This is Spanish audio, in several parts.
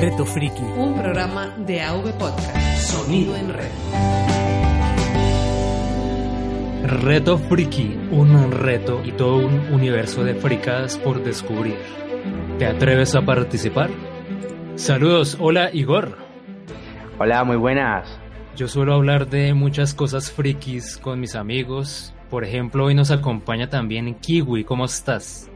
Reto Friki. Un programa de AV Podcast. Sonido en red. Reto Friki, un reto y todo un universo de fricadas por descubrir. ¿Te atreves a participar? Saludos, hola Igor. Hola, muy buenas. Yo suelo hablar de muchas cosas frikis con mis amigos. Por ejemplo, hoy nos acompaña también Kiwi. ¿Cómo estás?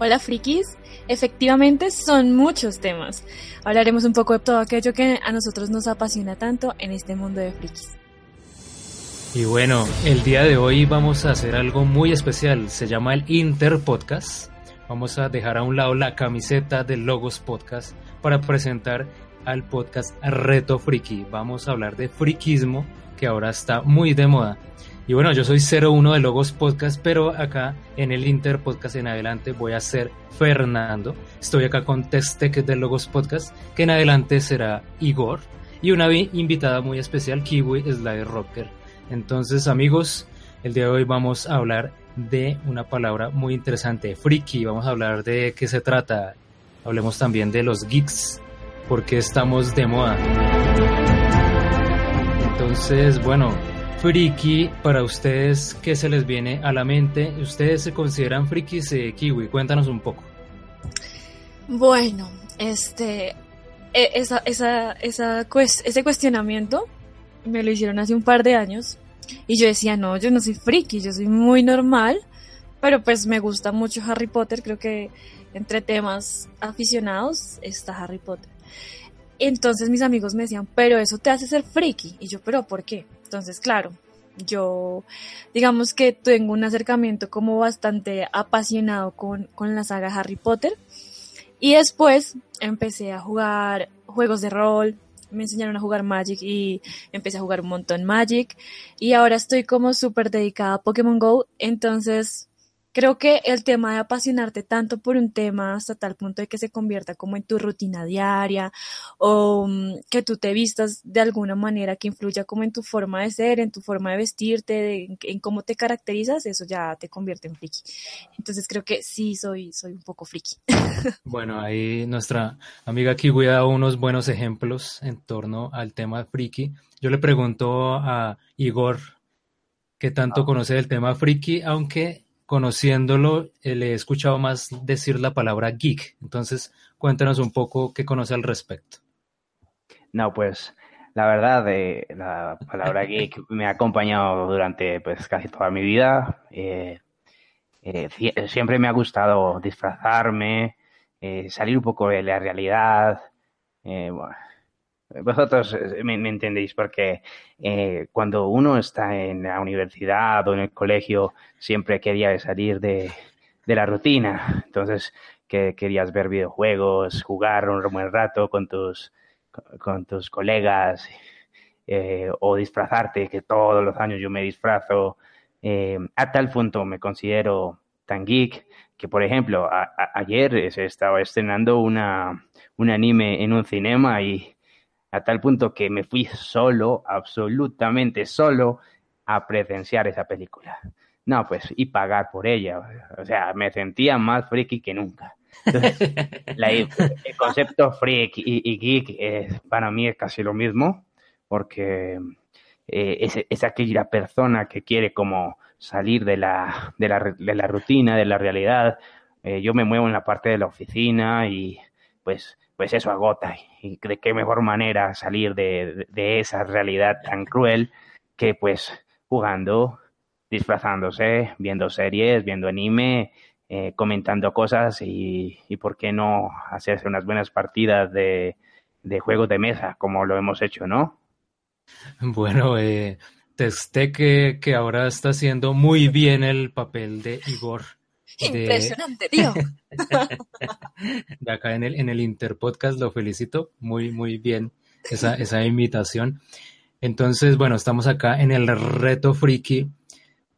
Hola frikis, efectivamente son muchos temas. Hablaremos un poco de todo aquello que a nosotros nos apasiona tanto en este mundo de frikis. Y bueno, el día de hoy vamos a hacer algo muy especial. Se llama el Inter Podcast. Vamos a dejar a un lado la camiseta del Logos Podcast para presentar al podcast Reto Friki. Vamos a hablar de frikismo que ahora está muy de moda. Y bueno, yo soy 01 de Logos Podcast, pero acá en el Inter Podcast en adelante voy a ser Fernando. Estoy acá con Testec de Logos Podcast, que en adelante será Igor. Y una invitada muy especial, Kiwi Slide Rocker. Entonces, amigos, el día de hoy vamos a hablar de una palabra muy interesante, friki. Vamos a hablar de qué se trata. Hablemos también de los geeks, porque estamos de moda. Entonces, bueno, friki, para ustedes, ¿qué se les viene a la mente? ¿Ustedes se consideran frikis de kiwi? Cuéntanos un poco. Bueno, este, e, esa, esa, esa, ese cuestionamiento me lo hicieron hace un par de años y yo decía, no, yo no soy friki, yo soy muy normal, pero pues me gusta mucho Harry Potter, creo que entre temas aficionados está Harry Potter. Entonces mis amigos me decían, pero eso te hace ser friki. Y yo, pero ¿por qué? Entonces, claro, yo digamos que tengo un acercamiento como bastante apasionado con, con la saga Harry Potter. Y después empecé a jugar juegos de rol, me enseñaron a jugar Magic y empecé a jugar un montón Magic. Y ahora estoy como súper dedicada a Pokémon Go. Entonces, creo que el tema de apasionarte tanto por un tema hasta tal punto de que se convierta como en tu rutina diaria o um, que tú te vistas de alguna manera que influya como en tu forma de ser, en tu forma de vestirte, en, cómo te caracterizas, eso ya te convierte en friki. Entonces creo que sí soy, soy un poco friki. Bueno, ahí nuestra amiga Kiwi ha dado unos buenos ejemplos en torno al tema friki. Yo le pregunto a Igor qué tanto ah. conoce del tema friki, aunque conociéndolo, eh, le he escuchado más decir la palabra geek. Entonces, cuéntanos un poco qué conoce al respecto. No, pues la verdad, eh, la palabra geek me ha acompañado durante pues casi toda mi vida. Eh, siempre me ha gustado disfrazarme, salir un poco de la realidad. Bueno, vosotros eh, me, entendéis porque eh, cuando uno está en la universidad o en el colegio siempre quería salir de, la rutina. Entonces que querías ver videojuegos, jugar un buen rato con tus, con tus colegas eh, o disfrazarte, que todos los años yo me disfrazo. a tal punto me considero tan geek que, por ejemplo, ayer se estaba estrenando una, un anime en un cinema y a tal punto que me fui solo, absolutamente solo, a presenciar esa película. No, pues, y pagar por ella. O sea, me sentía más friki que nunca. el concepto freak y, geek para mí es casi lo mismo, porque eh, es, aquella persona que quiere como salir de la, de la, de la rutina, de la realidad. Eh, yo me muevo en la parte de la oficina y pues pues eso agota. Y de qué mejor manera salir de, esa realidad tan cruel que pues jugando, disfrazándose, viendo series, viendo anime, eh, comentando cosas y, y, por qué no hacerse unas buenas partidas de, de juegos de mesa como lo hemos hecho, ¿no? Bueno, eh, testé que, que ahora está haciendo muy bien el papel de Igor. Impresionante, tío. de acá en el, en el Interpodcast lo felicito. Muy, muy bien esa, esa imitación. Entonces, bueno, estamos acá en el reto friki.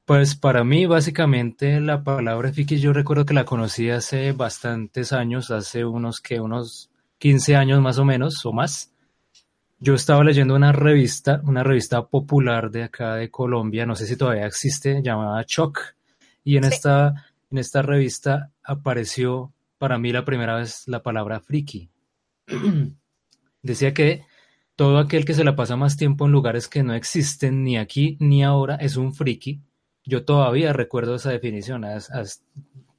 Pues para mí, básicamente, la palabra friki yo recuerdo que la conocí hace bastantes años, hace unos que unos 15 años más o menos, o más. Yo estaba leyendo una revista, una revista popular de acá de Colombia, no sé si todavía existe, llamada Choc. Y en esta en esta revista apareció para mí la primera vez la palabra friki. decía que todo aquel que se la pasa más tiempo en lugares que no existen ni aquí ni ahora es un friki. Yo todavía recuerdo esa definición,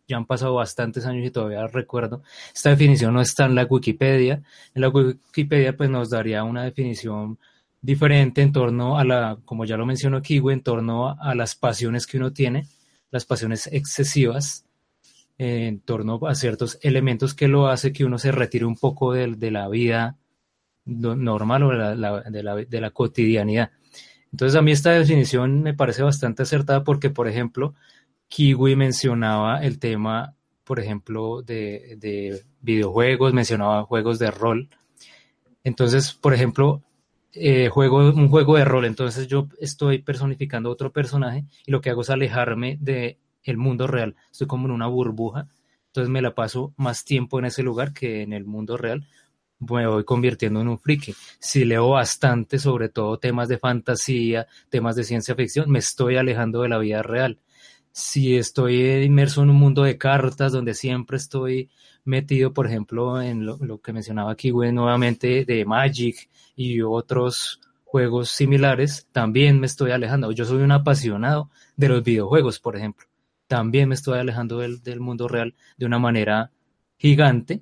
ya han pasado bastantes años y todavía recuerdo. Esta definición no está en la Wikipedia. En la Wikipedia pues nos daría una definición diferente en torno a la, como ya lo mencionó Kiwi, en torno a las pasiones que uno tiene, las pasiones excesivas, en torno a ciertos elementos que lo hace que uno se retire un poco de, de la vida normal o de la, de, la, de la, cotidianidad. Entonces a mí esta definición me parece bastante acertada porque, por ejemplo, Kiwi mencionaba el tema, por ejemplo, de videojuegos, mencionaba juegos de rol. Entonces, por ejemplo, eh, juego un juego de rol, entonces yo estoy personificando otro personaje y lo que hago es alejarme de el mundo real. Estoy como en una burbuja, entonces me la paso más tiempo en ese lugar que en el mundo real. Me voy convirtiendo en un friki. Si leo bastante, sobre todo temas de fantasía, temas de ciencia ficción, me estoy alejando de la vida real. Si estoy inmerso en un mundo de cartas donde siempre estoy metido, por ejemplo, en lo, que mencionaba aquí, nuevamente de Magic y otros juegos similares, también me estoy alejando. Yo soy un apasionado de los videojuegos, por ejemplo. También me estoy alejando del, del mundo real de una manera gigante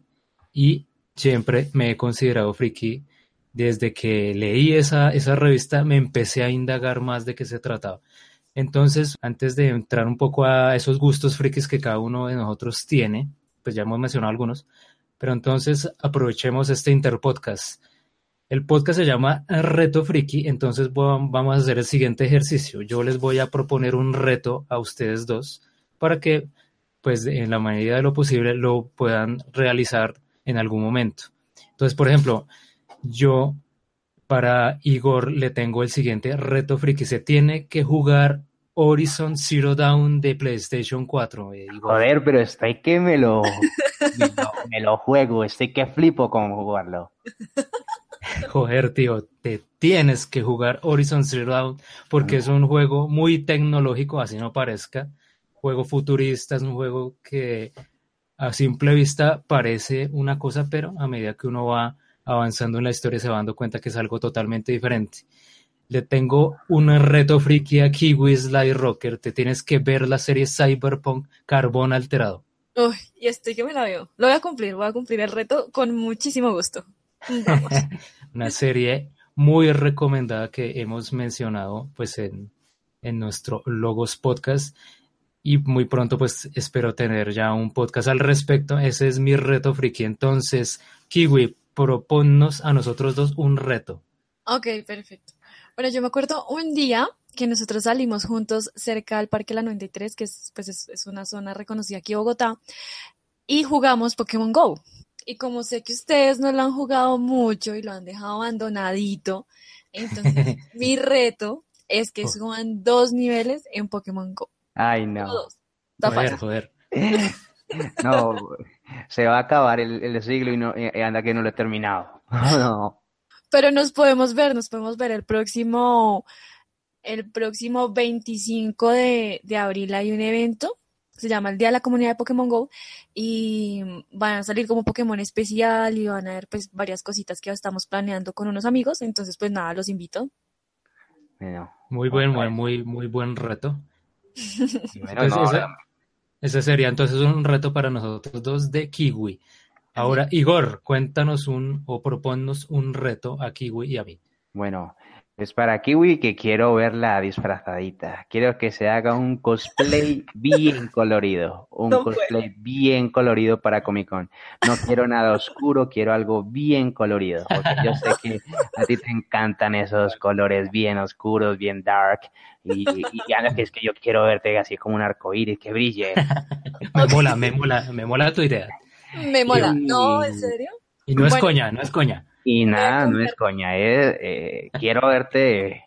y siempre me he considerado friki. Desde que leí esa, esa revista me empecé a indagar más de qué se trataba. Entonces, antes de entrar un poco a esos gustos frikis que cada uno de nosotros tiene, pues ya hemos mencionado algunos, pero entonces aprovechemos este interpodcast. El podcast se llama Reto Friki, entonces vamos a hacer el siguiente ejercicio. Yo les voy a proponer un reto a ustedes dos para que, pues, en la medida de lo posible, lo puedan realizar en algún momento. Entonces, por ejemplo, yo para Igor le tengo el siguiente reto friki. Se tiene que jugar Horizon Zero Dawn de PlayStation 4. Eh, Joder, pero estoy que me lo, me lo, juego, estoy que flipo con jugarlo. Joder, tío, te tienes que jugar Horizon Zero Dawn porque es un juego muy tecnológico, así no parezca. Juego futurista, es un juego que a simple vista parece una cosa, pero a medida que uno va avanzando en la historia se va dando cuenta que es algo totalmente diferente le tengo un reto friki a Kiwi Sly Rocker. Te tienes que ver la serie Cyberpunk Carbón Alterado. Uy, y estoy que me la veo. Lo voy a cumplir, voy a cumplir el reto con muchísimo gusto. Una serie muy recomendada que hemos mencionado pues en, en nuestro Logos Podcast y muy pronto pues espero tener ya un podcast al respecto. Ese es mi reto friki. Entonces, Kiwi, proponnos a nosotros dos un reto. Ok, perfecto. Bueno, yo me acuerdo un día que nosotros salimos juntos cerca del Parque La 93, que es, pues es, una zona reconocida aquí en Bogotá, y jugamos Pokémon Go. Y como sé que ustedes no lo han jugado mucho y lo han dejado abandonadito, entonces mi reto es que oh. suban dos niveles en Pokémon Go. Ay, no. Dos. Joder, joder. no, se va a acabar el, siglo y, no, anda que no lo he terminado. no pero nos podemos ver, nos podemos ver el próximo, el próximo 25 de, de abril hay un evento, se llama el Día de la Comunidad de Pokémon Go y van a salir como Pokémon especial y van a ver pues varias cositas que estamos planeando con unos amigos, entonces pues nada, los invito. muy buen, muy, muy, muy buen reto. ese sería entonces un reto para nosotros dos de Kiwi. Ahora, Igor, cuéntanos un o proponnos un reto a Kiwi y a mí. Bueno, es para Kiwi que quiero verla disfrazadita. Quiero que se haga un cosplay bien colorido. Un cosplay bien colorido para Comic Con. No quiero nada oscuro, quiero algo bien colorido. Porque yo sé que a ti te encantan esos colores bien oscuros, bien dark. Y, y ya que es que yo quiero verte así como un arco iris que brille. me mola, me mola, me mola tu idea. Me mola. no, ¿en serio? Y no es coña, no es coña. Y nada, no es coña. Eh, quiero verte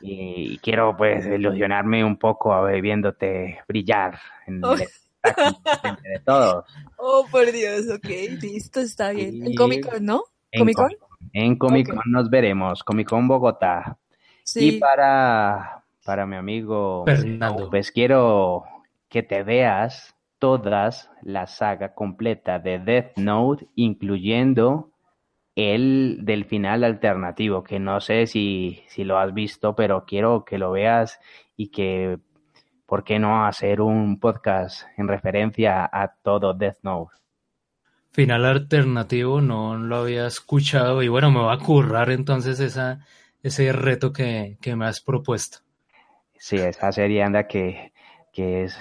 y quiero pues ilusionarme un poco a ver, viéndote brillar en oh. de todos. Oh, por Dios, ok, listo, está bien. En Comic Con, ¿no? ¿Comic Con? En Comic Con nos veremos, Comic Con Bogotá. Sí. Y para, para mi amigo Fernando, pues quiero que te veas todas la saga completa de Death Note, incluyendo el del final alternativo, que no sé si, si lo has visto, pero quiero que lo veas y que, ¿por qué no hacer un podcast en referencia a todo Death Note? Final alternativo, no lo había escuchado y bueno, me va a currar entonces esa, ese reto que, que me has propuesto. Sí, esa serie anda que, que es,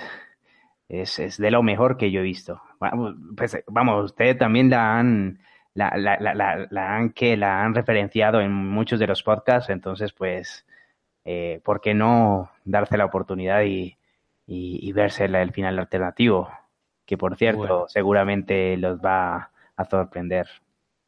es, es, de lo mejor que yo he visto. Vamos, pues, vamos ustedes también la han, la, la, la, la, han, que la han referenciado en muchos de los podcasts, entonces pues, eh, ¿por qué no darse la oportunidad y, y, y verse el final alternativo? Que por cierto, bueno. seguramente los va a sorprender.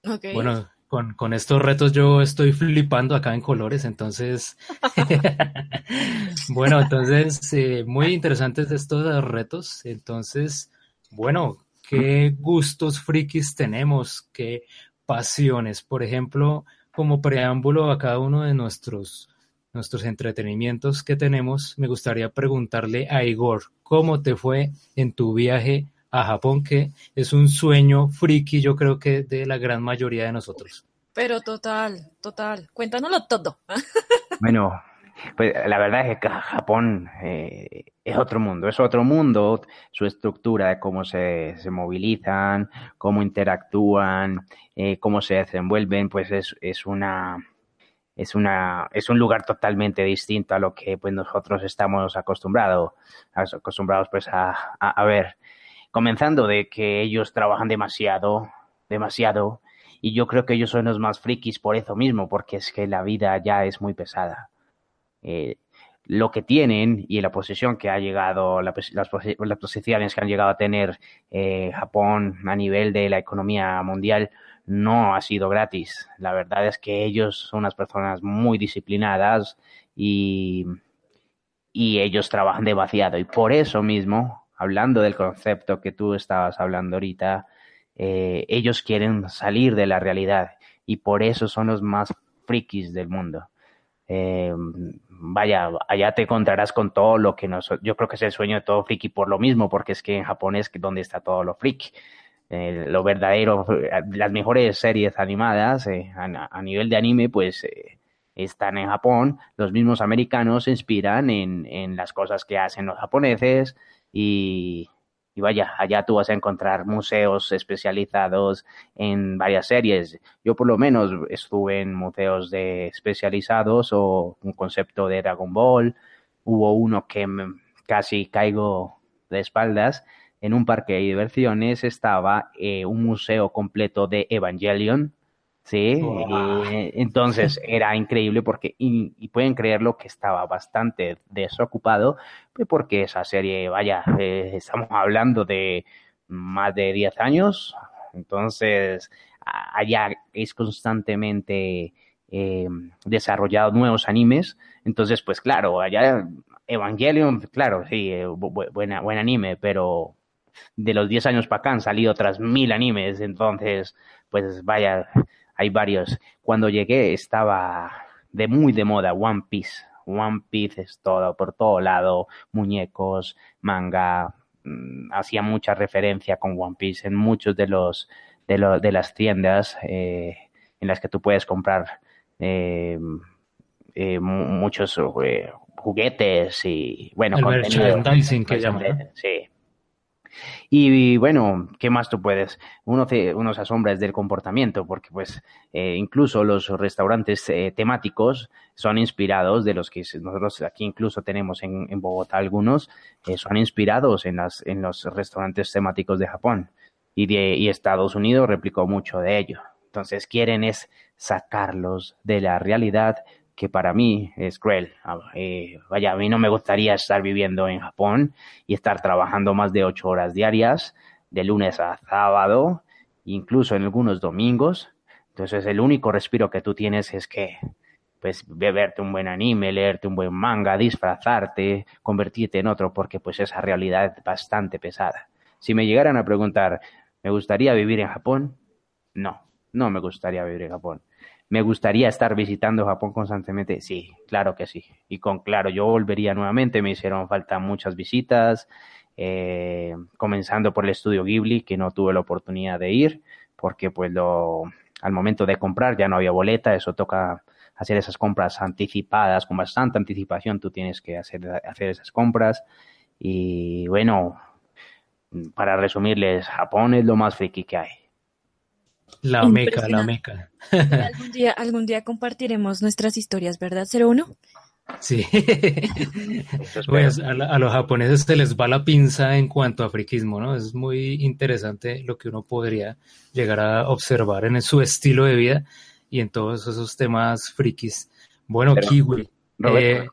Okay. Bueno, con, con, estos retos yo estoy flipando acá en colores, entonces, bueno, entonces, eh, muy interesantes estos retos, entonces, bueno, qué gustos frikis tenemos, qué pasiones, por ejemplo, como preámbulo a cada uno de nuestros, nuestros entretenimientos que tenemos, me gustaría preguntarle a Igor, ¿cómo te fue en tu viaje a Japón, que es un sueño friki, yo creo que de la gran mayoría de nosotros. Pero total, total. Cuéntanoslo todo. bueno, pues la verdad es que Japón eh, es otro mundo, es otro mundo, su estructura de cómo se, se movilizan, cómo interactúan, eh, cómo se desenvuelven, pues es, es una es una es un lugar totalmente distinto a lo que pues nosotros estamos acostumbrados acostumbrados pues a, a, a ver comenzando de que ellos trabajan demasiado, demasiado, y yo creo que ellos son los más frikis por eso mismo, porque es que la vida ya es muy pesada. Eh, lo que tienen y la posición que ha llegado, la, las, las, posiciones que han llegado a tener eh, Japón a nivel de la economía mundial no ha sido gratis. La verdad es que ellos son unas personas muy disciplinadas y, y ellos trabajan demasiado. Y por eso mismo hablando del concepto que tú estabas hablando ahorita, eh, ellos quieren salir de la realidad y por eso son los más frikis del mundo. Eh, vaya, allá te encontrarás con todo lo que nos, yo creo que es el sueño de todo friki por lo mismo, porque es que en Japón es donde está todo lo friki. Eh, lo verdadero, las mejores series animadas a, nivel de anime, pues están en Japón. Los mismos americanos se inspiran en, en las cosas que hacen los japoneses, y, y, vaya, allá tú vas a encontrar museos especializados en varias series. Yo por lo menos estuve en museos de especializados o un concepto de Dragon Ball. Hubo uno que casi caigo de espaldas. En un parque de diversiones estaba eh, un museo completo de Evangelion Sí, wow. eh, entonces era increíble porque, y, y, pueden creerlo que estaba bastante desocupado, pues porque esa serie, vaya, eh, estamos hablando de más de 10 años, entonces allá es constantemente eh, desarrollado nuevos animes, entonces pues claro, allá Evangelion, claro, sí, eh, bu buena, buen anime, pero de los 10 años para acá han salido otras mil animes, entonces pues vaya hay varios. Cuando llegué estaba de muy de moda One Piece. One Piece es todo, por todo lado, muñecos, manga, mmm, hacía mucha referencia con One Piece en muchos de los de, lo, de las tiendas eh, en las que tú puedes comprar eh, eh, muchos eh, juguetes y bueno, el merchandising que llaman. Sí, y, bueno, ¿qué más tú puedes? Uno, te, se asombra del comportamiento, porque pues eh, incluso los restaurantes eh, temáticos son inspirados de los que nosotros aquí incluso tenemos en, en Bogotá algunos, eh, son inspirados en, las, en los restaurantes temáticos de Japón. Y, de, y Estados Unidos replicó mucho de ello. Entonces quieren es sacarlos de la realidad que para mí es cruel. Eh, vaya, a mí no me gustaría estar viviendo en Japón y estar trabajando más de ocho horas diarias, de lunes a sábado, incluso en algunos domingos. Entonces el único respiro que tú tienes es que, pues, beberte un buen anime, leerte un buen manga, disfrazarte, convertirte en otro, porque pues esa realidad es bastante pesada. Si me llegaran a preguntar, ¿me gustaría vivir en Japón? No, no me gustaría vivir en Japón ¿Me gustaría estar visitando Japón constantemente? Sí, claro que sí. Y con claro, yo volvería nuevamente. Me hicieron falta muchas visitas, eh, comenzando por el estudio Ghibli, que no tuve la oportunidad de ir, porque pues lo, al momento de comprar ya no había boleta, eso toca hacer esas compras anticipadas, con bastante anticipación tú tienes que hacer, hacer esas compras. Y bueno, para resumirles, Japón es lo más friki que hay. La meca, la meca. algún día, algún día compartiremos nuestras historias, ¿verdad, 01? Sí. pues a, a, los japoneses se les va la pinza en cuanto a friquismo, ¿no? Es muy interesante lo que uno podría llegar a observar en su estilo de vida y en todos esos temas frikis. Bueno, Kiwi. Eh,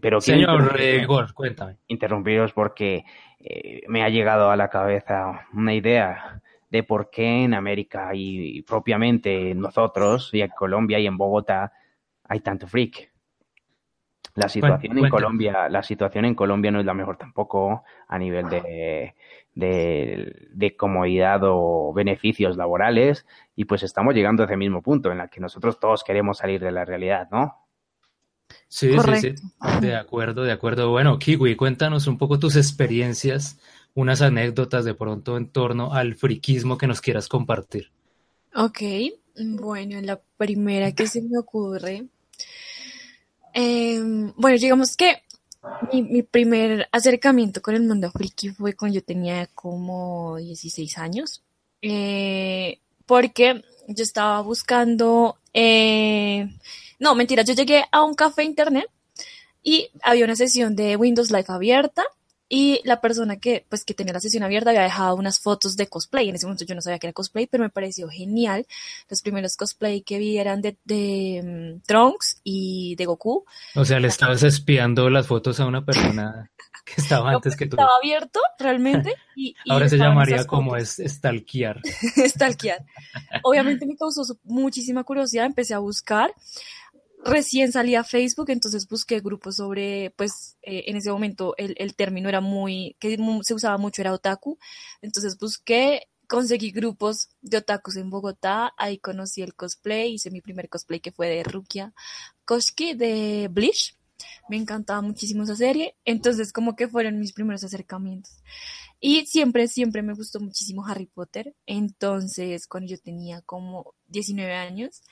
pero señor Igor, cuéntame. Interrumpiros porque eh, me ha llegado a la cabeza una idea de por qué en América y, propiamente nosotros y en Colombia y en Bogotá hay tanto freak. La situación en Colombia, la situación en Colombia no es la mejor tampoco a nivel de, de, comodidad o beneficios laborales y pues estamos llegando a ese mismo punto en el que nosotros todos queremos salir de la realidad, ¿no? Sí, sí, sí, de acuerdo, de acuerdo. Bueno, Kiwi, cuéntanos un poco tus experiencias, unas anécdotas de pronto en torno al friquismo que nos quieras compartir. Ok, bueno, la primera que se me ocurre, em, bueno, digamos que mi, primer acercamiento con el mundo friki fue cuando yo tenía como 16 años. Eh, porque yo estaba buscando. Eh, no, mentira, yo llegué a un café internet y había una sesión de Windows Live abierta y la persona que, pues, que tenía la sesión abierta había dejado unas fotos de cosplay. En ese momento yo no sabía que era cosplay, pero me pareció genial. Los primeros cosplay que vi eran de, de mm, Trunks y de Goku. O sea, le estabas espiando las fotos a una persona que estaba antes que tú. Estaba abierto, realmente. Y, Ahora se llamaría como es stalkear. stalkear. Obviamente me causó muchísima curiosidad, empecé a buscar recién salía Facebook, entonces busqué grupos sobre, pues eh, en ese momento el, el, término era muy, que se usaba mucho era otaku, entonces busqué, conseguí grupos de otakus en Bogotá, ahí conocí el cosplay, hice mi primer cosplay que fue de Rukia Koshki de Bleach, me encantaba muchísimo esa serie, entonces como que fueron mis primeros acercamientos. Y siempre, siempre me gustó muchísimo Harry Potter, entonces cuando yo tenía como 19 años,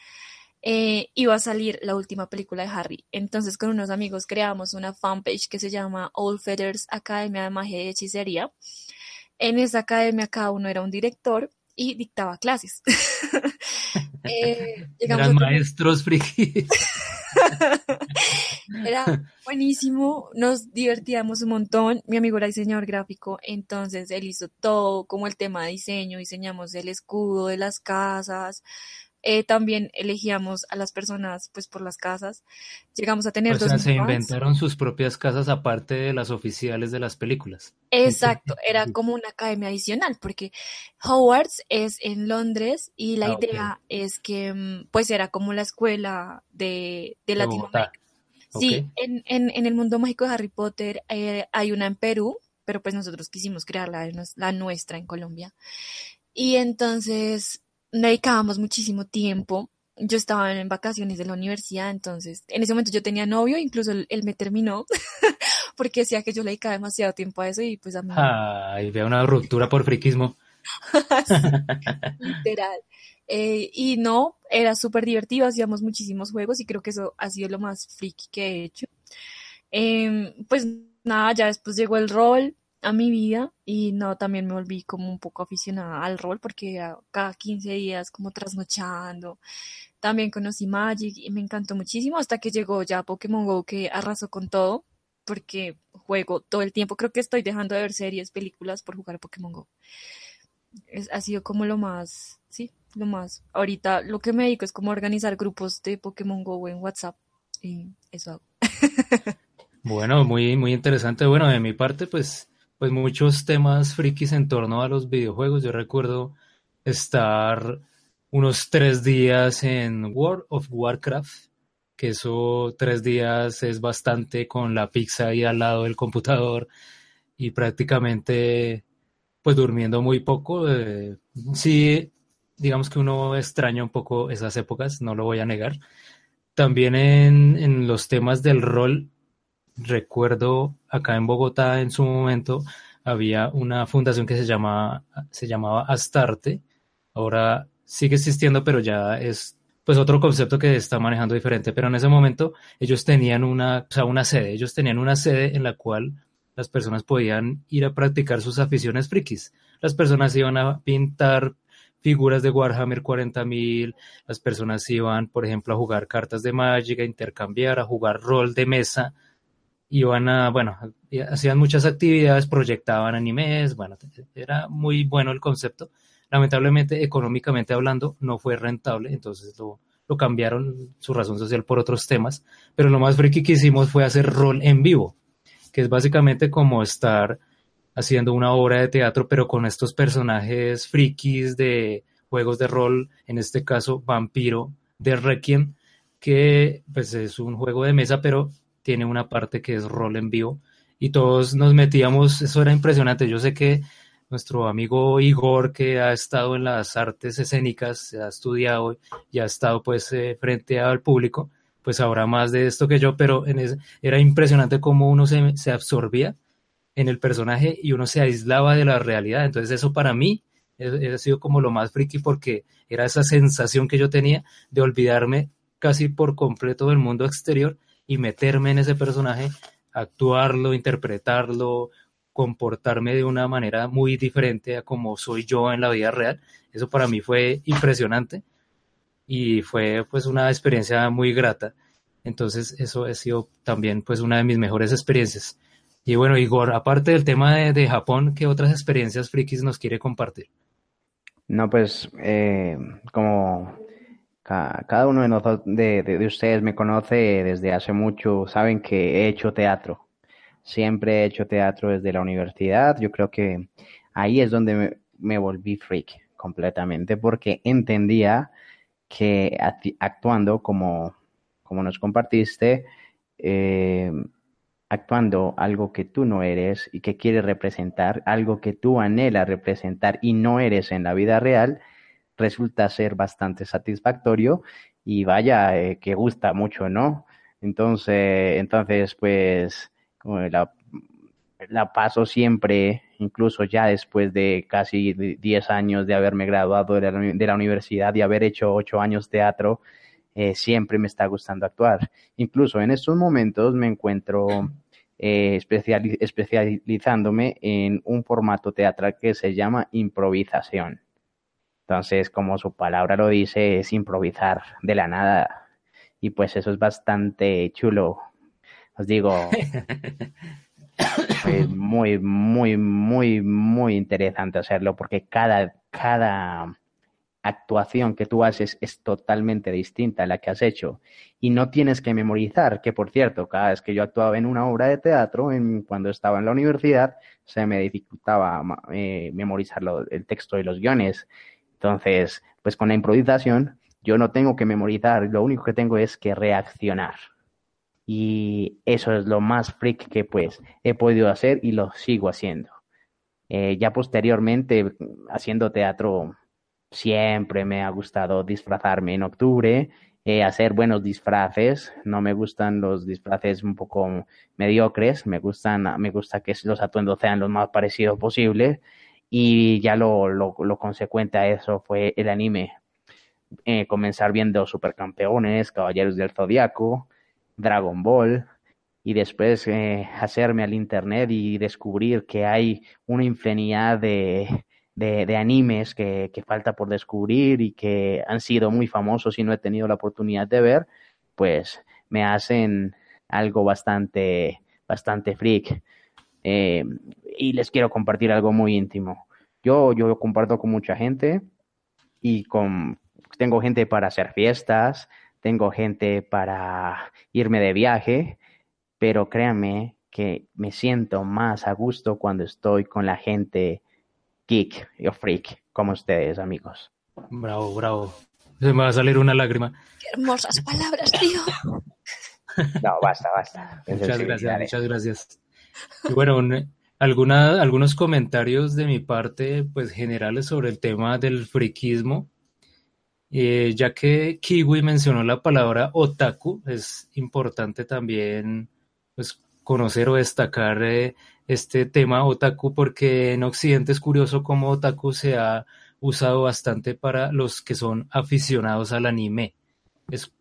eh, iba a salir la última película de Harry. Entonces con unos amigos creamos una fanpage que se llama All Feathers Academia de Magia y Hechicería. En esa academia cada uno era un director y dictaba clases. eh, Eran maestros frikis. era buenísimo, nos divertíamos un montón. Mi amigo era diseñador gráfico, entonces él hizo todo como el tema de diseño, diseñamos el escudo de las casas, eh, también elegíamos a las personas pues por las casas. Llegamos a tener o sea, se inventaron sus propias casas aparte de las oficiales de las películas. Exacto, era como una academia adicional porque Hogwarts es en Londres y la ah, idea es que mm, pues era como la escuela de, de Latinoamérica. Sí, en, en, en, el mundo mágico de Harry Potter eh, hay una en Perú, pero pues nosotros quisimos crear la, la nuestra en Colombia. Y entonces dedicábamos muchísimo tiempo. Yo estaba en vacaciones de la universidad, entonces en ese momento yo tenía novio, incluso él, me terminó porque decía que yo le dedicaba demasiado tiempo a eso y pues a mí. Ay, vea una ruptura por friquismo. literal. Eh, y no, era súper divertido, hacíamos muchísimos juegos y creo que eso ha sido lo más friki que he hecho. Em, pues nada, ya después llegó el rol, a mi vida y no, también me volví como un poco aficionada al rol porque cada 15 días como trasnochando. También conocí Magic y me encantó muchísimo hasta que llegó ya Pokémon Go que arrasó con todo porque juego todo el tiempo. Creo que estoy dejando de ver series, películas por jugar a Pokémon Go. Es, ha sido como lo más, sí, lo más. Ahorita lo que me dedico es como organizar grupos de Pokémon Go en WhatsApp y eso hago. Bueno, muy, muy interesante. Bueno, de mi parte, pues pues muchos temas frikis en torno a los videojuegos. Yo recuerdo estar unos tres días en World of Warcraft, que eso tres días es bastante con la pizza ahí al lado del computador y prácticamente pues durmiendo muy poco. Eh, sí, digamos que uno extraña un poco esas épocas, no lo voy a negar. También en, en los temas del rol, recuerdo acá en Bogotá en su momento había una fundación que se, se llamaba Astarte, ahora sigue existiendo, pero ya es pues otro concepto que está manejando diferente. Pero en ese momento ellos tenían una, o sea, una sede, ellos tenían una sede en la cual las personas podían ir a practicar sus aficiones frikis. Las personas iban a pintar figuras de Warhammer 40.000, las personas iban, por ejemplo, a jugar cartas de Magic, a intercambiar, a jugar rol de mesa, iban a, bueno, hacían muchas actividades, proyectaban animes, bueno, era muy bueno el concepto. Lamentablemente, económicamente hablando, no fue rentable, entonces lo, lo cambiaron su razón social por otros temas, pero lo más friki que hicimos fue hacer rol en vivo, que es básicamente como estar haciendo una obra de teatro, pero con estos personajes frikis de juegos de rol, en este caso Vampiro de Requiem, que pues es un juego de mesa, pero tiene una parte que es rol en vivo. Y todos nos metíamos, eso era impresionante. Yo sé que nuestro amigo Igor, que ha estado en las artes escénicas, ha estudiado y ha estado pues eh, frente al público, pues habrá más de esto que yo, pero era impresionante cómo uno se, se absorbía en el personaje y uno se aislaba de la realidad. Entonces eso para mí ha sido como lo más friki porque era esa sensación que yo tenía de olvidarme casi por completo del mundo exterior y meterme en ese personaje, actuarlo, interpretarlo, comportarme de una manera muy diferente a como soy yo en la vida real. Eso para mí fue impresionante y fue pues una experiencia muy grata. Entonces eso ha sido también pues una de mis mejores experiencias. Y bueno, Igor, aparte del tema de, Japón, ¿qué otras experiencias frikis nos quiere compartir? No, pues eh, como cada uno de, nosotros, de, ustedes me conoce desde hace mucho, saben que he hecho teatro. Siempre he hecho teatro desde la universidad. Yo creo que ahí es donde me, volví freak completamente porque entendía que actuando como, como nos compartiste, eh, actuando algo que tú no eres y que quieres representar, algo que tú anhelas representar y no eres en la vida real, resulta ser bastante satisfactorio y vaya eh, que gusta mucho, ¿no? Entonces, entonces pues la, la paso siempre, incluso ya después de casi 10 años de haberme graduado de la, de la universidad y haber hecho 8 años teatro, eh, siempre me está gustando actuar. Incluso en estos momentos me encuentro eh, especializándome en un formato teatral que se llama improvisación. Entonces, como su palabra lo dice, es improvisar de la nada. Y pues eso es bastante chulo. Os digo, es muy, muy, muy, muy interesante hacerlo porque cada, cada actuación que tú haces es totalmente distinta a la que has hecho y no tienes que memorizar, que por cierto, cada vez que yo actuaba en una obra de teatro, en, cuando estaba en la universidad, se me dificultaba eh, memorizar el texto y los guiones. Entonces, pues con la improvisación, yo no tengo que memorizar, lo único que tengo es que reaccionar. Y eso es lo más freak que pues he podido hacer y lo sigo haciendo. Eh, ya posteriormente, haciendo teatro Siempre me ha gustado disfrazarme en octubre, eh, hacer buenos disfraces. No me gustan los disfraces un poco mediocres. Me gustan, me gusta que los atuendos sean lo más parecidos posible. Y ya lo, lo, consecuente a eso fue el anime. Eh, comenzar viendo Supercampeones, Caballeros del Zodiaco, Dragon Ball, y después eh, hacerme al internet y descubrir que hay una infinidad de, de, animes que, falta por descubrir y que han sido muy famosos y no he tenido la oportunidad de ver, pues me hacen algo bastante, bastante freak. Eh, y les quiero compartir algo muy íntimo. Yo, yo comparto con mucha gente y con, tengo gente para hacer fiestas, tengo gente para irme de viaje, pero créanme que me siento más a gusto cuando estoy con la gente geek o freak como ustedes, amigos. Bravo, bravo. Se me va a salir una lágrima. Qué hermosas palabras, tío. No, basta, basta. muchas gracias, muchas gracias. Bueno, alguna, algunos comentarios de mi parte, pues generales sobre el tema del friquismo. Eh, ya que Kiwi mencionó la palabra otaku, es importante también pues, conocer o destacar eh, este tema otaku porque en Occidente es curioso cómo otaku se ha usado bastante para los que son aficionados al anime. Es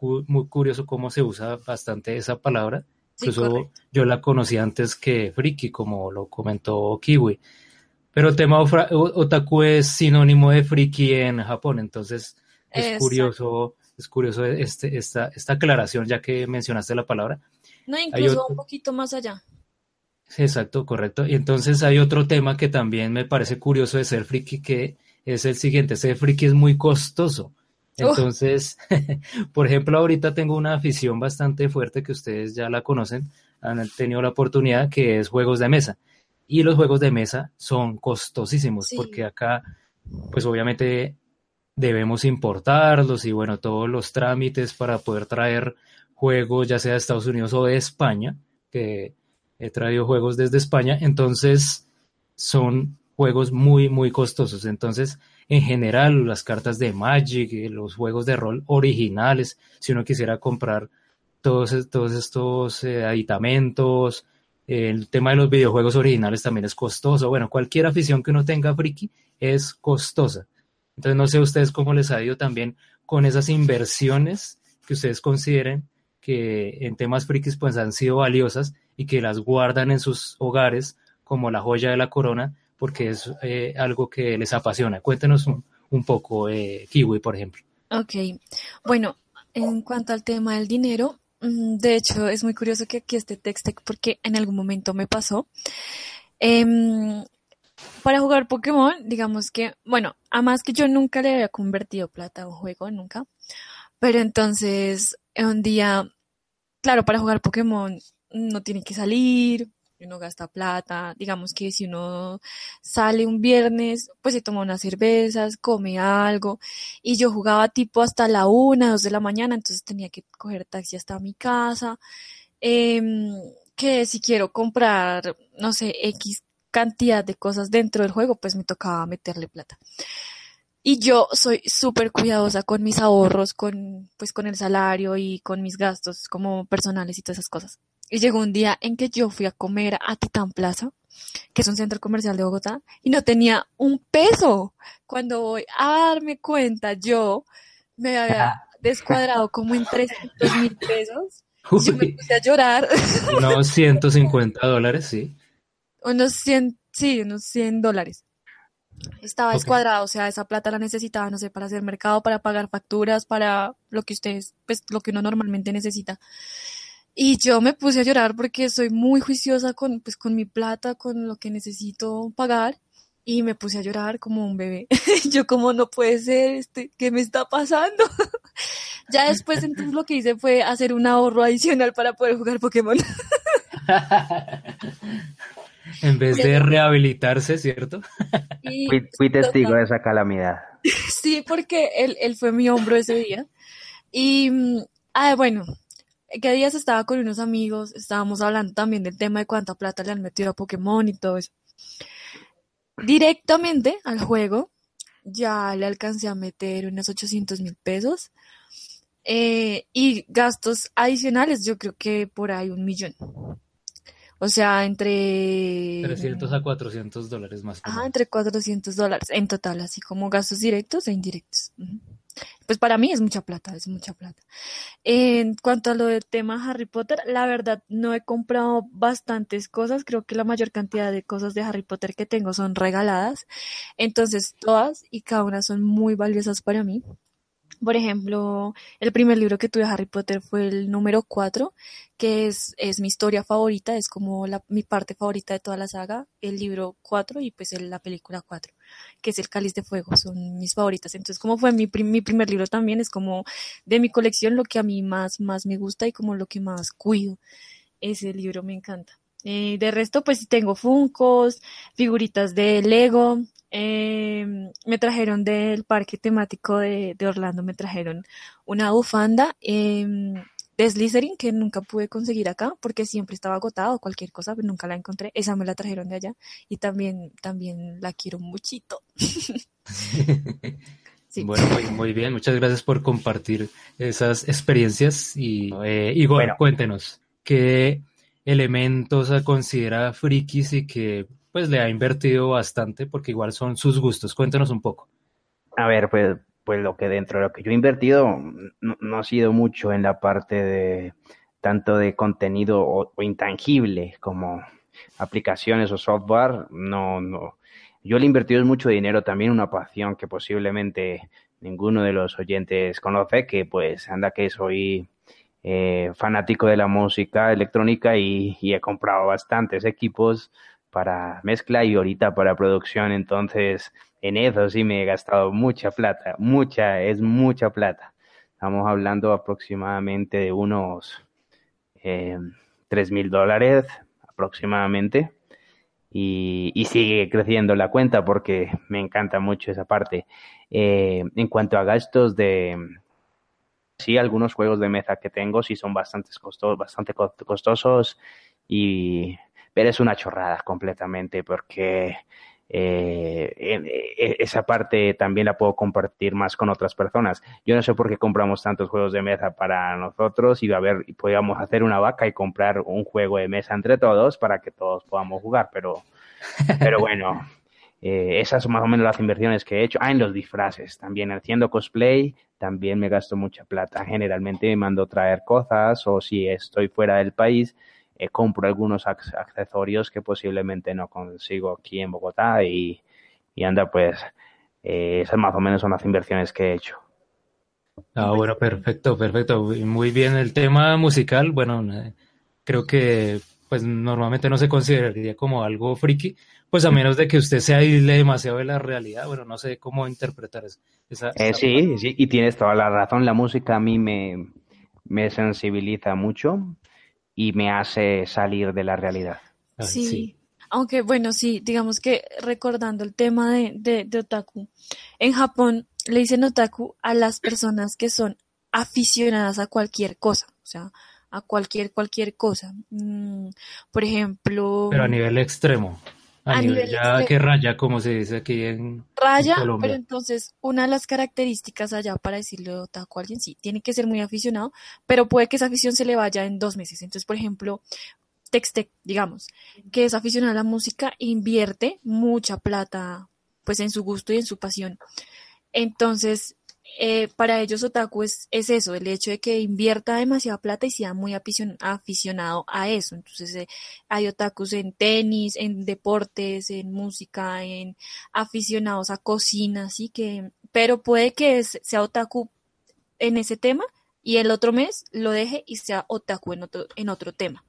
muy curioso cómo se usa bastante esa palabra. Incluso yo la conocí antes que friki, como lo comentó Kiwi. Pero el tema otaku es sinónimo de friki en Japón, entonces es curioso, es curioso este, esta, esta aclaración ya que mencionaste la palabra. No, incluso un poquito más allá. Exacto, correcto. Y entonces hay otro tema que también me parece curioso de ser friki, que es el siguiente. Ser friki es muy costoso. Entonces, por ejemplo, ahorita tengo una afición bastante fuerte que ustedes ya la conocen, han tenido la oportunidad, que es juegos de mesa. Y los juegos de mesa son costosísimos porque acá, pues obviamente debemos importarlos y bueno, todos los trámites para poder traer juegos, ya sea de Estados Unidos o de España, que he traído juegos desde España, entonces son juegos muy, muy costosos. Entonces, en general, las cartas de Magic, los juegos de rol originales, si uno quisiera comprar todos, todos estos eh, aditamentos, el tema de los videojuegos originales también es costoso. Bueno, cualquier afición que uno tenga friki es costosa. Entonces no sé ustedes cómo les ha ido también con esas inversiones que ustedes consideren que en temas frikis pues han sido valiosas y que las guardan en sus hogares como la joya de la corona porque es eh, algo que les apasiona. Cuéntenos un, poco, eh, Kiwi, por ejemplo. Ok, bueno, en cuanto al tema del dinero, Mm, de hecho, es muy curioso que aquí esté Textec porque en algún momento me pasó. Em, para jugar Pokémon, digamos que, bueno, además que yo nunca le había convertido plata a un juego, nunca. Pero entonces, un día, claro, para jugar Pokémon no tiene que salir, uno gasta plata, digamos que si uno sale un viernes, pues se toma unas cervezas, come algo, y yo jugaba tipo hasta la una, dos de la mañana, entonces tenía que coger taxi hasta mi casa, em, que si quiero comprar, no sé, X cantidad de cosas dentro del juego, pues me tocaba meterle plata. Y yo soy súper cuidadosa con mis ahorros, con, pues con el salario y con mis gastos como personales y todas esas cosas. Y llegó un día en que yo fui a comer a Titán Plaza, que es un centro comercial de Bogotá, y no tenía un peso. Cuando voy a darme cuenta, yo me había descuadrado como en 300 mil pesos. Y yo me puse a llorar. Unos 150 dólares, sí. Unos 100, sí, unos 100 dólares. Estaba descuadrado, o sea, esa plata la necesitaba, no sé, para hacer mercado, para pagar facturas, para lo que ustedes, pues lo que uno normalmente necesita. Y yo me puse a llorar porque soy muy juiciosa con, pues, con mi plata, con lo que necesito pagar. Y me puse a llorar como un bebé. yo como no puede ser, este, ¿qué me está pasando? ya después entonces lo que hice fue hacer un ahorro adicional para poder jugar Pokémon. en vez de rehabilitarse, ¿cierto? fui, testigo de esa calamidad. sí, porque él, él fue mi hombro ese día. Y, mm, ah, bueno, que días estaba con unos amigos, estábamos hablando también del tema de cuánta plata le han metido a Pokémon y todo eso. Directamente al juego ya le alcancé a meter unos 800 mil pesos. Eh, y gastos adicionales, yo creo que por ahí un millón. O sea, entre... 300 a 400 dólares más. Ah, entre 400 dólares en total, así como gastos directos e indirectos pues para mí es mucha plata, es mucha plata. En cuanto a lo del tema Harry Potter, la verdad no he comprado bastantes cosas, creo que la mayor cantidad de cosas de Harry Potter que tengo son regaladas, entonces todas y cada una son muy valiosas para mí. Por ejemplo, el primer libro que tuve de Harry Potter fue el número 4, que es, es mi historia favorita, es como la, mi parte favorita de toda la saga, el libro 4 y pues la película 4, que es el Cáliz de Fuego, son mis favoritas. Entonces, como fue mi, mi primer libro también, es como de mi colección lo que a mí más, más me gusta y como lo que más cuido. Ese libro me encanta. Eh, de resto, pues tengo Funcos, figuritas de Lego, eh, me trajeron del parque temático de, Orlando, me trajeron una bufanda eh, de Slytherin que nunca pude conseguir acá porque siempre estaba agotado cualquier cosa, pero nunca la encontré. Esa me la trajeron de allá y también, también la quiero muchito. Bueno, muy, bien, muchas gracias por compartir esas experiencias y eh, Igor, cuéntenos, ¿qué elementos considera frikis y que pues le ha invertido bastante porque igual son sus gustos. Cuéntanos un poco. A ver, pues, pues lo que dentro de lo que yo he invertido no, ha sido mucho en la parte de tanto de contenido o, intangible como aplicaciones o software. No, no. Yo le he invertido mucho dinero también una pasión que posiblemente ninguno de los oyentes conoce, que pues anda que soy eh, fanático de la música electrónica y, he comprado bastantes equipos para mezcla y ahorita para producción. Entonces, en eso sí me he gastado mucha plata, mucha, es mucha plata. Estamos hablando aproximadamente de unos eh, tres mil dólares aproximadamente. Y, sigue creciendo la cuenta porque me encanta mucho esa parte. Eh, en cuanto a gastos de, sí, algunos juegos de mesa que tengo sí son bastante costosos, bastante costosos y pero es una chorrada completamente porque eh, e, esa parte también la puedo compartir más con otras personas. Yo no sé por qué compramos tantos juegos de mesa para nosotros y a ver, podíamos hacer una vaca y comprar un juego de mesa entre todos para que todos podamos jugar, pero, pero bueno. Eh, esas son más o menos las inversiones que he hecho. Ah, en los disfraces también. Haciendo cosplay también me gasto mucha plata. Generalmente me mando traer cosas o si estoy fuera del país, eh, compro algunos accesorios que posiblemente no consigo aquí en Bogotá y, anda pues eh, esas más o menos son las inversiones que he hecho. Ah, bueno, perfecto, perfecto. Muy bien el tema musical. Bueno, creo que pues normalmente no se consideraría como algo friki, pues a menos de que usted se aísle demasiado de la realidad, bueno, no sé cómo interpretar eso. Eh, sí, sí, y tienes toda la razón, la música a mí me, me sensibiliza mucho y me hace salir de la realidad. sí. Aunque bueno, sí, digamos que recordando el tema de, de, de otaku, en Japón le dicen otaku a las personas que son aficionadas a cualquier cosa, o sea, a cualquier, cualquier cosa. Mm, por ejemplo... Pero a nivel extremo. A, nivel, ya que raya, como se dice aquí en, raya, pero entonces una de las características allá para decirle otaku a alguien, sí, tiene que ser muy aficionado, pero puede que esa afición se le vaya en dos meses. Entonces, por ejemplo, Textec, digamos, que es aficionado a la música, invierte mucha plata pues en su gusto y en su pasión. Entonces, eh, para ellos otaku es, eso, el hecho de que invierta demasiada plata y sea muy aficionado a eso. Entonces eh, hay otakus en tenis, en deportes, en música, en aficionados a cocina, así que, pero puede que sea otaku en ese tema y el otro mes lo deje y sea otaku en otro, en otro tema.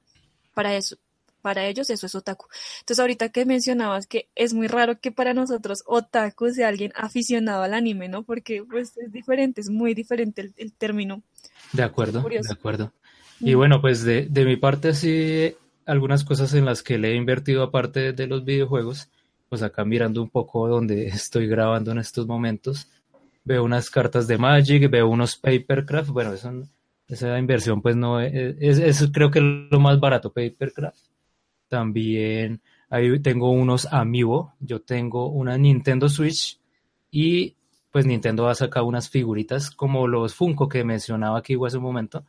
Para eso, para ellos eso es otaku. Entonces ahorita que mencionabas que es muy raro que para nosotros otaku sea alguien aficionado al anime, ¿no? Porque pues es diferente, es muy diferente el, término. De acuerdo, de acuerdo. Y mm. bueno, pues de, de mi parte sí, algunas cosas en las que le he invertido aparte de los videojuegos, pues acá mirando un poco donde estoy grabando en estos momentos, veo unas cartas de Magic, veo unos Papercraft, bueno, esa inversión pues no es, es, creo que es lo más barato, Papercraft. También ahí tengo unos Amiibo. Yo tengo una Nintendo Switch y pues Nintendo ha sacado unas figuritas como los Funko que mencionaba aquí hace un momento.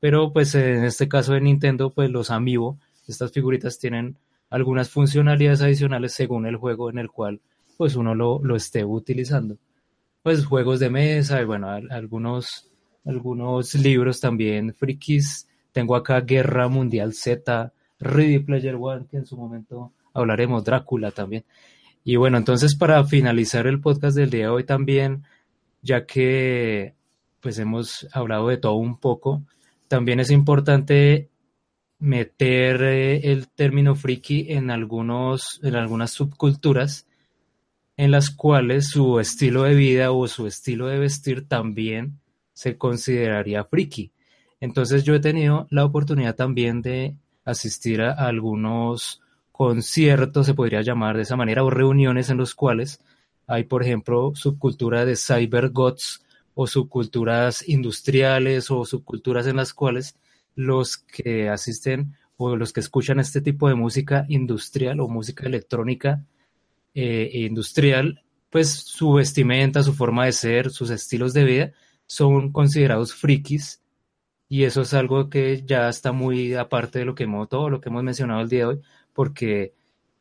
Pero pues en este caso de Nintendo, pues los Amiibo, estas figuritas tienen algunas funcionalidades adicionales según el juego en el cual pues uno lo, lo esté utilizando. Pues juegos de mesa y bueno, algunos, algunos libros también frikis. Tengo acá Guerra Mundial Z, Ready Player One, que en su momento hablaremos, Drácula también. Y bueno, entonces para finalizar el podcast del día de hoy también, ya que pues hemos hablado de todo un poco, también es importante meter eh, el término friki en algunos en algunas subculturas en las cuales su estilo de vida o su estilo de vestir también se consideraría friki. Entonces yo he tenido la oportunidad también de asistir a algunos conciertos, se podría llamar de esa manera, o reuniones en los cuales hay, por ejemplo, subcultura de cybergods o subculturas industriales o subculturas en las cuales los que asisten o los que escuchan este tipo de música industrial o música electrónica eh, e industrial, pues su vestimenta, su forma de ser, sus estilos de vida son considerados frikis y eso es algo que ya está muy aparte de lo que hemos, todo lo que hemos mencionado el día de hoy, porque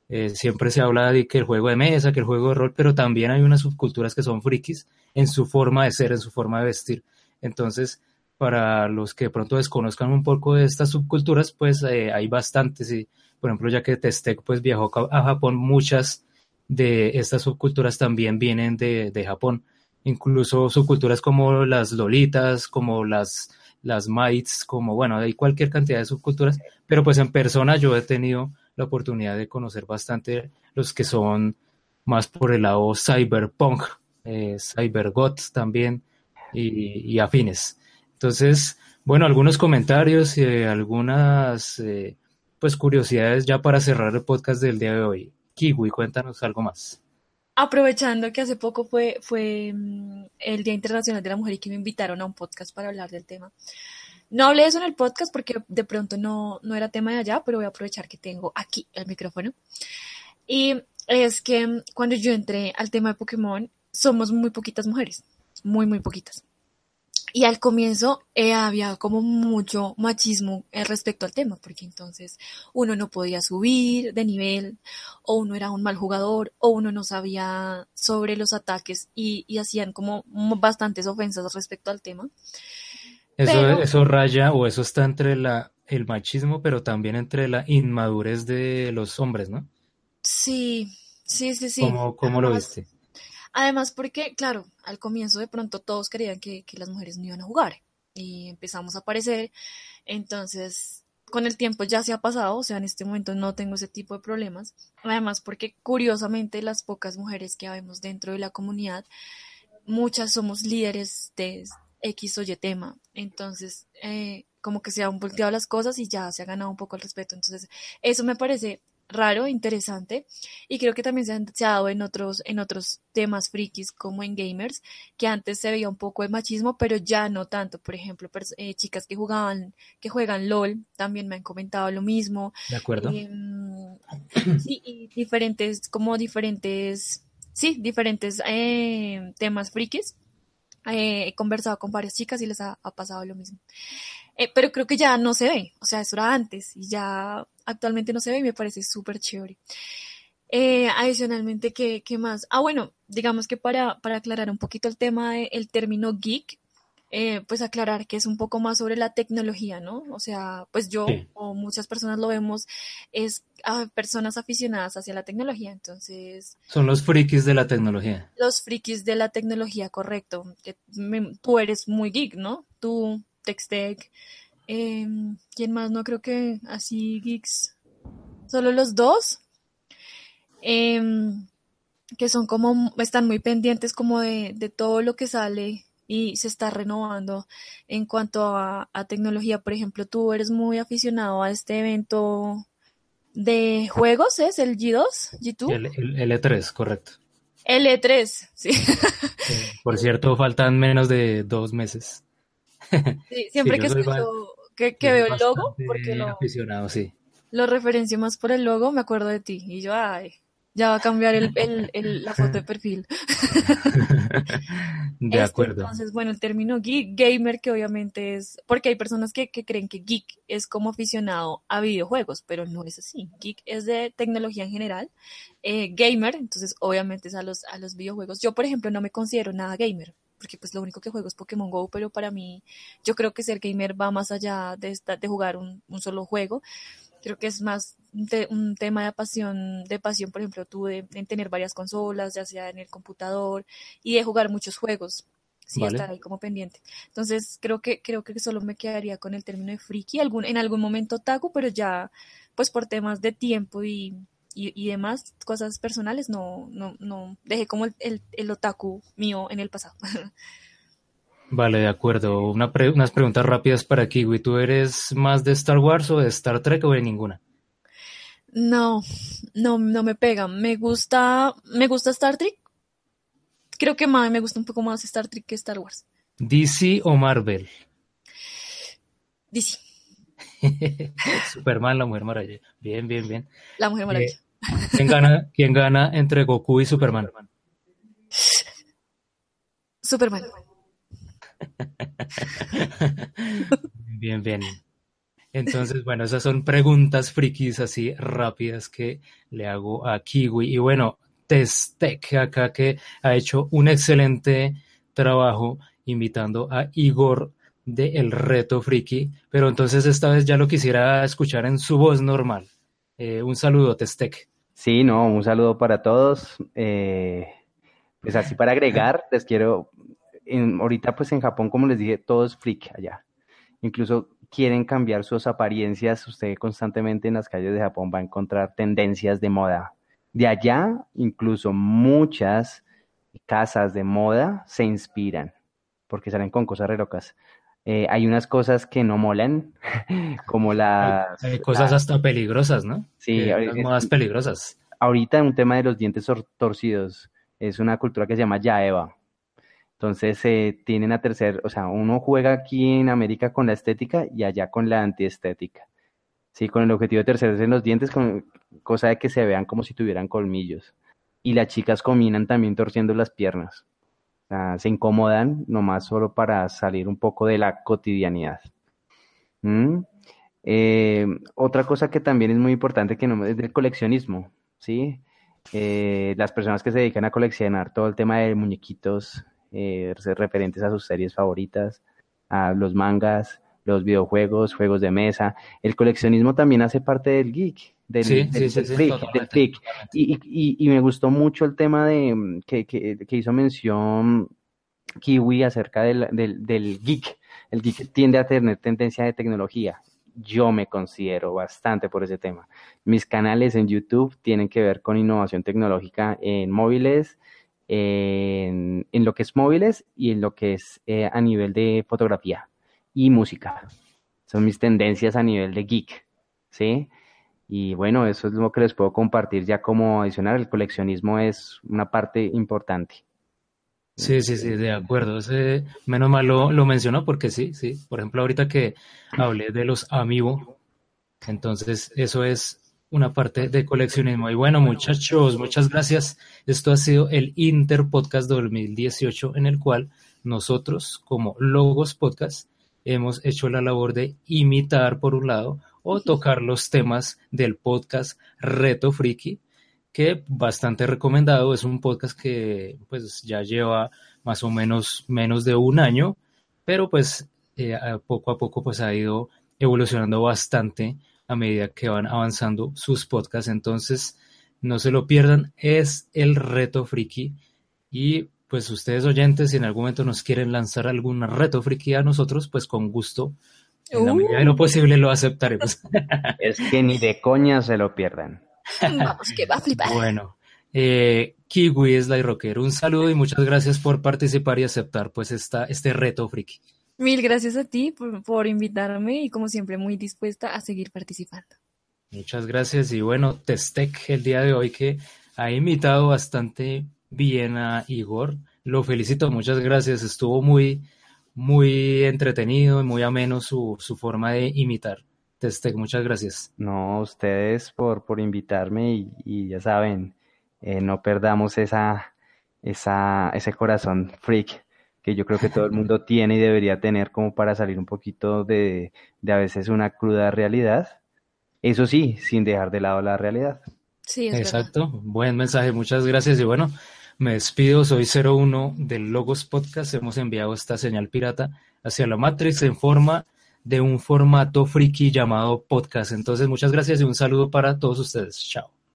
Eh, siempre se habla de que el juego de mesa, que el juego de rol, pero también hay unas subculturas que son frikis en su forma de ser, en su forma de vestir. Entonces, para los que pronto desconozcan un poco de estas subculturas, pues eh, hay bastantes. Y, por ejemplo, ya que Testec pues viajó a Japón, muchas de estas subculturas también vienen de, de Japón. Incluso subculturas como las lolitas, como las, las mites, como bueno, hay cualquier cantidad de subculturas, pero pues en persona yo he tenido la oportunidad de conocer bastante los que son más por el lado cyberpunk, eh, también y, afines. Entonces, bueno, algunos comentarios y algunas eh, pues curiosidades ya para cerrar el podcast del día de hoy. Kiwi, cuéntanos algo más. Aprovechando que hace poco fue, fue mm, el Día Internacional de la Mujer y que me invitaron a un podcast para hablar del tema. No hablé de eso en el podcast porque de pronto no, no era tema de allá, pero voy a aprovechar que tengo aquí el micrófono. Y es que cuando yo entré al tema de Pokémon, somos muy poquitas mujeres, muy, muy poquitas. Y al comienzo eh, había como mucho machismo eh, respecto al tema, porque entonces uno no podía subir de nivel, o uno era un mal jugador, o uno no sabía sobre los ataques y, y hacían como bastantes ofensas respecto al tema. Eso, eso raya o eso está entre la, el machismo, pero también entre la inmadurez de los hombres, ¿no? Sí, sí, sí, sí. ¿Cómo, cómo lo viste? Además, porque, claro, al comienzo de pronto todos creían que, las mujeres no iban a jugar y empezamos a aparecer. Entonces, con el tiempo ya se ha pasado, o sea, en este momento no tengo ese tipo de problemas. Además, porque curiosamente las pocas mujeres que vemos dentro de la comunidad, muchas somos líderes de, X o Y tema. Entonces, eh, como que se han volteado las cosas y ya se ha ganado un poco el respeto. Entonces, eso me parece raro, interesante, y creo que también se, ha dado en otros, en otros temas frikis como en gamers, que antes se veía un poco de machismo, pero ya no tanto. Por ejemplo, eh, chicas que jugaban, que juegan LOL, también me han comentado lo mismo. De acuerdo. Em, sí, y diferentes, como diferentes, sí, diferentes eh, temas frikis eh, he conversado con varias chicas y les ha, pasado lo mismo. Eh, pero creo que ya no se ve, o sea, eso era antes y ya actualmente no se ve y me parece súper chévere. Eh, adicionalmente, ¿qué, ¿qué, más? Ah, bueno, digamos que para, para aclarar un poquito el tema del término geek, eh, pues aclarar que es un poco más sobre la tecnología, ¿no? O sea, pues yo o muchas personas lo vemos, es a personas aficionadas hacia la tecnología, entonces... Son los frikis de la tecnología. Los frikis de la tecnología, correcto. Que tú eres muy geek, ¿no? Tú, Textec, eh, ¿quién más? No creo que así geeks. Solo los dos. Em, que son como, están muy pendientes como de, de todo lo que sale y se está renovando en cuanto a, tecnología. Por ejemplo, tú eres muy aficionado a este evento de juegos, ¿es el G2? ¿G2? El, E3, correcto. El E3, sí. Por cierto, faltan menos de dos meses. Sí, siempre que, que, veo el logo, porque lo, aficionado, sí. lo referencio más por el logo, me acuerdo de ti. Y yo, ay, ya va a cambiar el, el, la foto de perfil. de este, acuerdo. Entonces, bueno, el término geek, gamer, que obviamente es, porque hay personas que, que, creen que geek es como aficionado a videojuegos, pero no es así. Geek es de tecnología en general. Eh, gamer, entonces obviamente es a los, a los videojuegos. Yo, por ejemplo, no me considero nada gamer porque pues lo único que juego es Pokémon Go, pero para mí yo creo que ser gamer va más allá de, esta, de jugar un, un solo juego creo que es más un, tema de pasión, de pasión, por ejemplo, tú de, en tener varias consolas, ya sea en el computador, y de jugar muchos juegos. Sí, estar ahí como pendiente. Entonces, creo que, creo que solo me quedaría con el término de friki, algún, en algún momento taco, pero ya, pues por temas de tiempo y, y, demás cosas personales, no, no, no, dejé como el, el, el otaku mío en el pasado. Vale, de acuerdo. unas preguntas rápidas para Kiwi. ¿Tú eres más de Star Wars o de Star Trek o de ninguna? No, no, no me pega. Me gusta, me gusta Star Trek. Creo que más, me gusta un poco más Star Trek que Star Wars. ¿DC o Marvel? DC. Superman, la Mujer Maravilla. Bien, bien, bien. La Mujer Maravilla. Eh, ¿quién, gana, ¿Quién gana entre Goku y Superman? Superman. bien, bien. Entonces, bueno, esas son preguntas frikis así rápidas que le hago a Kiwi. Y bueno, Testec acá que ha hecho un excelente trabajo invitando a Igor de El Reto Friki, pero entonces esta vez ya lo quisiera escuchar en su voz normal. Eh, un saludo, Testec. Sí, no, un saludo para todos. Eh, pues así para agregar, les quiero, ahorita pues en Japón, como les dije, todo es freak allá. Incluso quieren cambiar sus apariencias. Usted constantemente en las calles de Japón va a encontrar tendencias de moda. De allá, incluso muchas casas de moda se inspiran porque salen con cosas re locas. Eh, hay unas cosas que no molan, como las... Hay, cosas hasta peligrosas, ¿no? Sí, modas peligrosas. Ahorita un tema de los dientes torcidos es una cultura que se llama Yaeva. Entonces se tienen a tercer, o sea, uno juega aquí en América con la estética y allá con la antiestética. Sí, con el objetivo de terceros en los dientes, con cosa de que se vean como si tuvieran colmillos. Y las chicas combinan también torciendo las piernas se incomodan nomás solo para salir un poco de la cotidianidad. ¿Mm? Eh, otra cosa que también es muy importante que no es del coleccionismo, ¿sí? Eh, las personas que se dedican a coleccionar todo el tema de muñequitos eh, referentes a sus series favoritas, a los mangas, los videojuegos, juegos de mesa. El coleccionismo también hace parte del geek, del, sí, Y, me gustó mucho el tema de mm, que, que, hizo mención Kiwi acerca del, del, geek. El geek tiende a tener tendencia de tecnología. Yo me considero bastante por ese tema. Mis canales en YouTube tienen que ver con innovación tecnológica en móviles, en, en lo que es móviles y en lo que es eh, a nivel de fotografía y música. Son mis tendencias a nivel de geek, ¿sí? Y bueno, eso es lo que les puedo compartir ya como adicional. El coleccionismo es una parte importante. Sí, sí, sí, de acuerdo. Menos mal lo, lo mencionó porque sí, sí. Por ejemplo, ahorita que hablé de los Amiibo, entonces eso es una parte de coleccionismo. Y bueno, muchachos, muchas gracias. Esto ha sido el Inter Podcast 2018 en el cual nosotros como Logos Podcast hemos hecho la labor de imitar por un lado o tocar los temas del podcast Reto Friki, que bastante recomendado, es un podcast que pues ya lleva más o menos menos de un año, pero pues eh, poco a poco pues ha ido evolucionando bastante a medida que van avanzando sus podcasts, entonces no se lo pierdan, es el Reto Friki y pues ustedes oyentes, si en algún momento nos quieren lanzar algún reto friki a nosotros, pues con gusto, en la medida de lo uh. posible lo aceptaremos. es que ni de coña se lo pierdan. Vamos, que va a flipar. Bueno, eh, Kiwi es la rocker. Un saludo y muchas gracias por participar y aceptar pues esta, este reto friki. Mil gracias a ti por, por invitarme y como siempre muy dispuesta a seguir participando. Muchas gracias y bueno, Testec el día de hoy que ha invitado bastante bien a Igor. Lo felicito, muchas gracias. Estuvo muy, muy entretenido y muy ameno su, su forma de imitar. Testec, muchas gracias. No, ustedes por, por invitarme y, ya saben, eh, no perdamos esa, esa, ese corazón freak que yo creo que todo el mundo tiene y debería tener como para salir un poquito de, de a veces una cruda realidad. Eso sí, sin dejar de lado la realidad. Sí, Exacto, buen mensaje, muchas gracias y bueno, me despido, soy 01 del Logos Podcast. Hemos enviado esta señal pirata hacia la Matrix en forma de un formato friki llamado podcast. Entonces, muchas gracias y un saludo para todos ustedes. Chao.